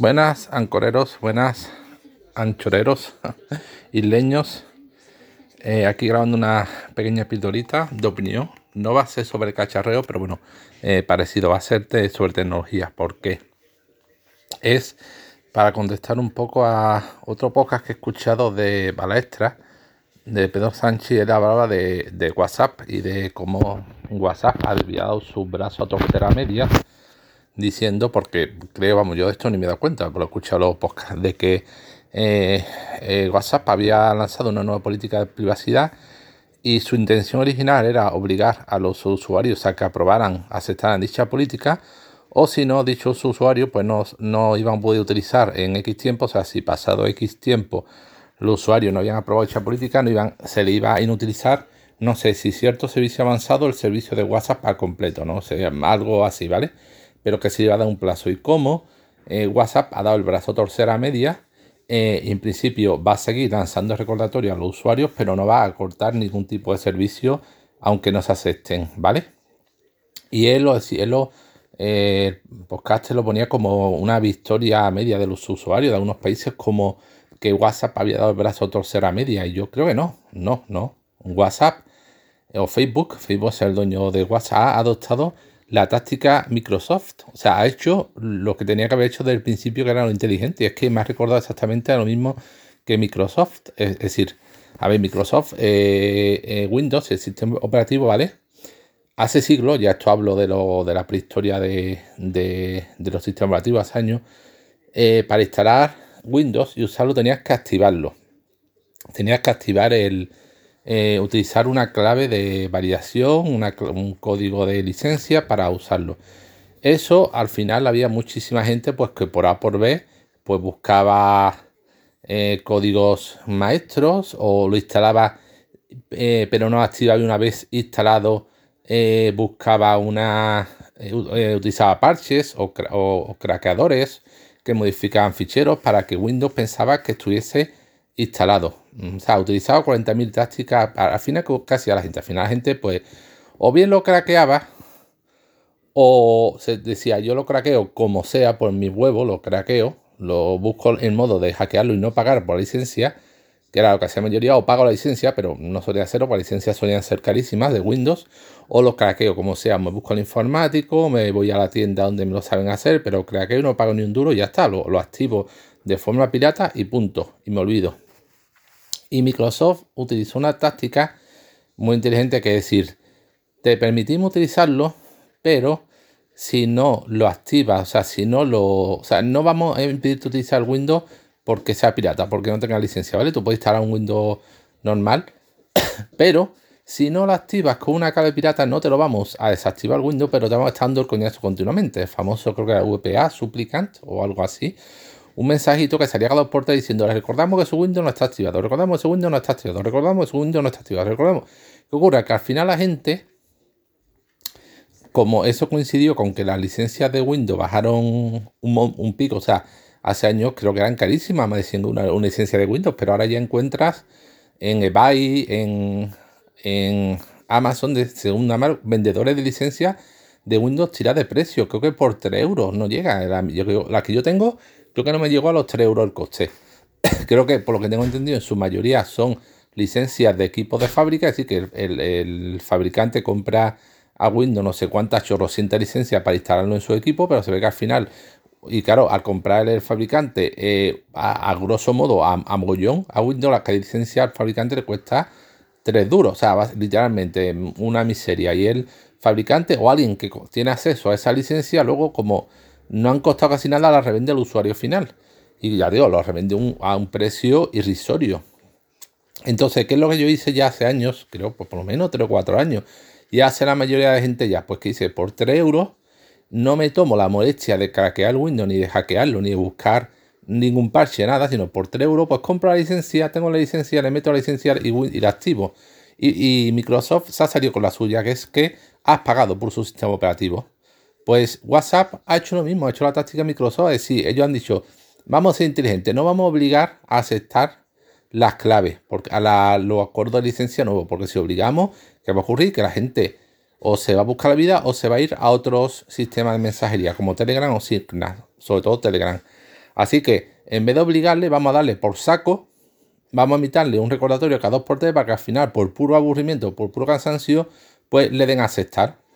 Buenas ancoreros, buenas anchoreros, isleños. Eh, aquí grabando una pequeña pildorita de opinión. No va a ser sobre cacharreo, pero bueno, eh, parecido va a ser sobre tecnología. ¿Por qué? Es para contestar un poco a otro podcast que he escuchado de Balestra, de Pedro Sánchez. Él hablaba de, de WhatsApp y de cómo WhatsApp ha desviado su brazo a tercera media diciendo, porque creo, vamos, yo de esto ni me he dado cuenta, pero he escuchado los podcasts, de que eh, eh, WhatsApp había lanzado una nueva política de privacidad y su intención original era obligar a los usuarios a que aprobaran, aceptaran dicha política, o si no, dichos usuarios pues no, no iban a poder utilizar en X tiempo, o sea, si pasado X tiempo los usuarios no habían aprobado dicha política, no iban, se le iba a inutilizar, no sé si cierto servicio avanzado, el servicio de WhatsApp al completo, ¿no? sé, algo así, ¿vale? Pero que se iba a dar un plazo. Y como eh, WhatsApp ha dado el brazo torcer a media, eh, en principio va a seguir lanzando recordatorios a los usuarios, pero no va a cortar ningún tipo de servicio, aunque no se acepten, ¿vale? Y él lo, él lo eh, podcast lo ponía como una victoria media de los usuarios de algunos países, como que WhatsApp había dado el brazo torcer a media. Y yo creo que no, no, no. WhatsApp o Facebook, Facebook es el dueño de WhatsApp, ha adoptado la táctica Microsoft. O sea, ha hecho lo que tenía que haber hecho desde el principio, que era lo inteligente. Y es que me ha recordado exactamente lo mismo que Microsoft. Es, decir, a ver, Microsoft, eh, eh, Windows, el sistema operativo, ¿vale? Hace siglos, ya esto hablo de, lo, de la prehistoria de, los sistemas operativos hace años, eh, para instalar Windows y usarlo tenías que activarlo. Tenías que activar el, eh, utilizar una clave de validación, un código de licencia para usarlo. Eso al final había muchísima gente pues que por A por B pues buscaba eh, códigos maestros o lo instalaba eh, pero no activaba una vez instalado buscaba una utilizaba parches o, o craqueadores que modificaban ficheros para que Windows pensaba que estuviese instalado. Mm, o sea, utilizaba 40.000 tácticas. Al final, casi a la gente. Al final, la gente, pues, o bien lo craqueaba, o se decía, yo lo craqueo como sea, por mi huevo, lo craqueo, lo busco en modo de hackearlo y no pagar por la licencia, que era lo que hacía la mayoría, o pago la licencia, pero no solía hacerlo, porque las licencias solían ser carísimas de Windows, o lo craqueo como sea, me busco el informático, me voy a la tienda donde me lo saben hacer, pero craqueo y no pago ni un duro y ya está, lo, lo activo de forma pirata y punto, y me olvido. Y Microsoft utilizó una táctica muy inteligente que es decir, te permitimos utilizarlo, pero si no lo activas, o sea, si no lo, o sea, no vamos a impedirte utilizar Windows porque sea pirata, porque no tenga licencia, ¿vale? Tú puedes instalar un Windows normal, pero si no lo activas con una clave pirata, no te lo vamos a desactivar Windows, pero te vamos a estar dando el coñazo continuamente. El famoso, creo que era VPA, Supplicant o algo así un mensajito que salía a los puertas diciendo, recordamos que su Windows no está activado, recordamos que su Windows no está activado, recordamos que su Windows no está activado, recordamos. ¿Qué ocurre? Que al final la gente, como eso coincidió con que las licencias de Windows bajaron un, pico, o sea, hace años creo que eran carísimas, me diciendo una, una, licencia de Windows, pero ahora ya encuentras en eBay, en, en Amazon de segunda mano, vendedores de licencias de Windows tira de precio, creo que por 3 euros no llega. La que yo tengo Creo que no me llegó a los 3 euros el coste. Creo que, por lo que tengo entendido, en su mayoría son licencias de equipos de fábrica, es decir, que el, fabricante compra a Windows no sé cuántas chorrocientas licencias para instalarlo en su equipo, pero se ve que al final, y claro, al comprar el fabricante, eh, a, grosso modo, a, a, mogollón, a Windows la licencia al fabricante le cuesta 3 duros, o sea, literalmente una miseria. Y el fabricante o alguien que tiene acceso a esa licencia, luego como no han costado casi nada, la revende al usuario final. Y ya digo, lo revende a un precio irrisorio. Entonces, ¿qué es lo que yo hice ya hace años? Creo, pues por lo menos 3 o 4 años. Y hace la mayoría de gente ya, pues que dice, por 3 euros no me tomo la molestia de craquear Windows, ni de hackearlo, ni de buscar ningún parche, nada, sino por 3 euros, pues compro la licencia, tengo la licencia, le meto la licencia y, la activo. Y, y Microsoft se ha salido con la suya, que es que has pagado por su sistema operativo. Pues WhatsApp ha hecho lo mismo, ha hecho la táctica Microsoft. Es decir, ellos han dicho, vamos a ser inteligentes, no vamos a obligar a aceptar las claves porque a los acuerdos de licencia nuevos, porque si obligamos, ¿qué va a ocurrir? Que la gente o se va a buscar la vida o se va a ir a otros sistemas de mensajería como Telegram o Signal, sobre todo Telegram. Así que en vez de obligarle, vamos a darle por saco, vamos a invitarle un recordatorio cada dos por tres para que al final, por puro aburrimiento, por puro cansancio, pues le den a aceptar.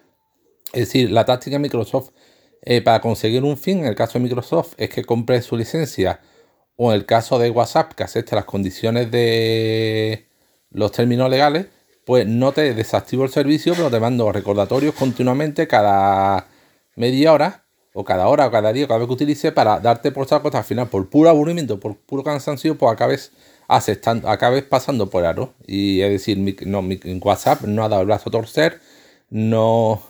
Es decir, la táctica de Microsoft eh, para conseguir un fin, en el caso de Microsoft, es que compre su licencia, o en el caso de WhatsApp, que acepte las condiciones de los términos legales, pues no te desactivo el servicio, pero te mando recordatorios continuamente cada media hora, o cada hora, o cada día, cada vez que utilice, para darte por saco hasta al final, por puro aburrimiento, por puro cansancio, pues acabes aceptando, acabes pasando por aro. Y es decir, no, WhatsApp no ha dado el brazo a torcer, no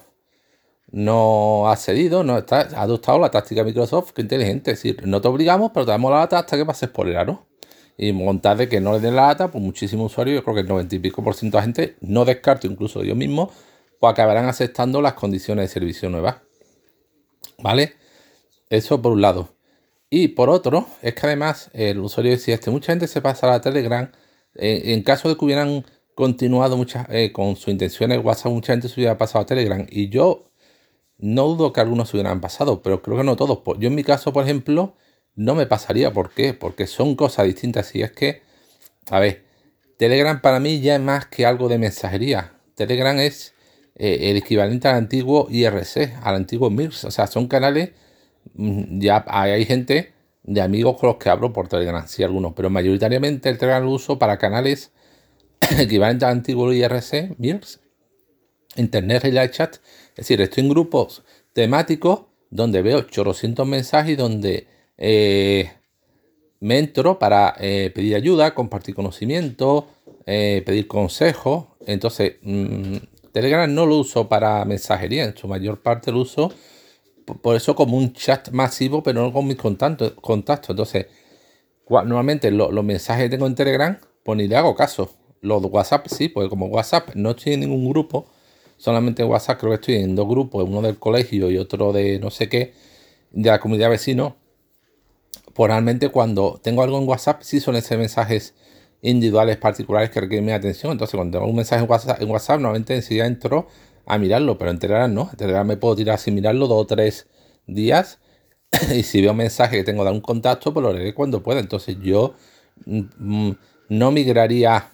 no ha cedido, no está, ha adoptado la táctica Microsoft, que inteligente, es decir, no te obligamos, pero te damos la data hasta que pases por el aro. Y montar de que no le den la data, pues muchísimos usuarios, yo creo que el 90 y pico por ciento de gente, no descarto incluso yo mismo, pues acabarán aceptando las condiciones de servicio nuevas. ¿Vale? Eso por un lado. Y por otro, es que además el usuario decía, este, mucha gente se pasa a la Telegram, eh, en caso de que hubieran continuado muchas, eh, con su intención de WhatsApp, mucha gente se hubiera pasado a Telegram. Y yo no dudo que algunos hubieran pasado, pero creo que no todos. Yo en mi caso, por ejemplo, no me pasaría. ¿Por qué? Porque son cosas distintas. Y es que, a ver, Telegram para mí ya es más que algo de mensajería. Telegram es eh, el equivalente al antiguo IRC, al antiguo MIRS. O sea, son canales, mm, ya hay gente de amigos con los que hablo por Telegram, sí algunos, pero mayoritariamente el Telegram lo uso para canales equivalentes al antiguo IRC, MIRS, Internet Relay Chat es decir, estoy en grupos temáticos donde veo chorrocientos mensajes donde eh, me entro para eh, pedir ayuda, compartir conocimiento, eh, pedir consejos. Entonces, mm, Telegram no lo uso para mensajería, en su mayor parte lo uso por eso como un chat masivo, pero no con mis contactos. Entonces, normalmente los mensajes que tengo en Telegram, pues ni le hago caso. Los WhatsApp sí, porque como WhatsApp no estoy en ningún grupo, solamente en WhatsApp, creo que estoy en dos grupos, uno del colegio y otro de no sé qué, de la comunidad vecino. Pues realmente cuando tengo algo en WhatsApp, sí son esos mensajes individuales particulares que requieren mi atención. Entonces, cuando tengo un mensaje en WhatsApp, en WhatsApp normalmente enseguida entro a mirarlo, pero en Telegram no. En Telegram me puedo tirar sin mirarlo dos o tres días. y si veo un mensaje que tengo de un contacto, pues lo leeré cuando pueda. Entonces, yo mm, mm, no migraría.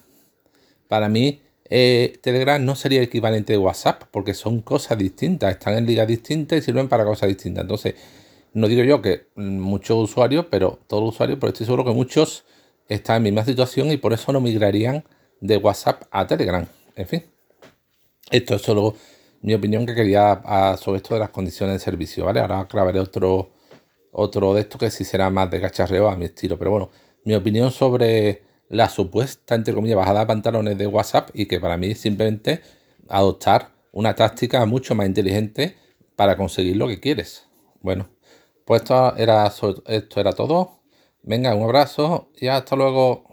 Para mí, eh, Telegram no sería equivalente de WhatsApp, porque son cosas distintas, están en ligas distintas y sirven para cosas distintas. Entonces, no digo yo que muchos usuarios, pero todos los usuarios, pero estoy seguro que muchos están en la misma situación y por eso no migrarían de WhatsApp a Telegram. En fin, esto es solo mi opinión que quería sobre esto de las condiciones de servicio, ¿vale? Ahora clavaré otro, otro de estos que sí será más de cacharreo a mi estilo, pero bueno, mi opinión sobre la supuesta, entre comillas, bajada de pantalones de WhatsApp y que para mí es simplemente adoptar una táctica mucho más inteligente para conseguir lo que quieres. Bueno, pues esto era, esto era todo. Venga, un abrazo y hasta luego.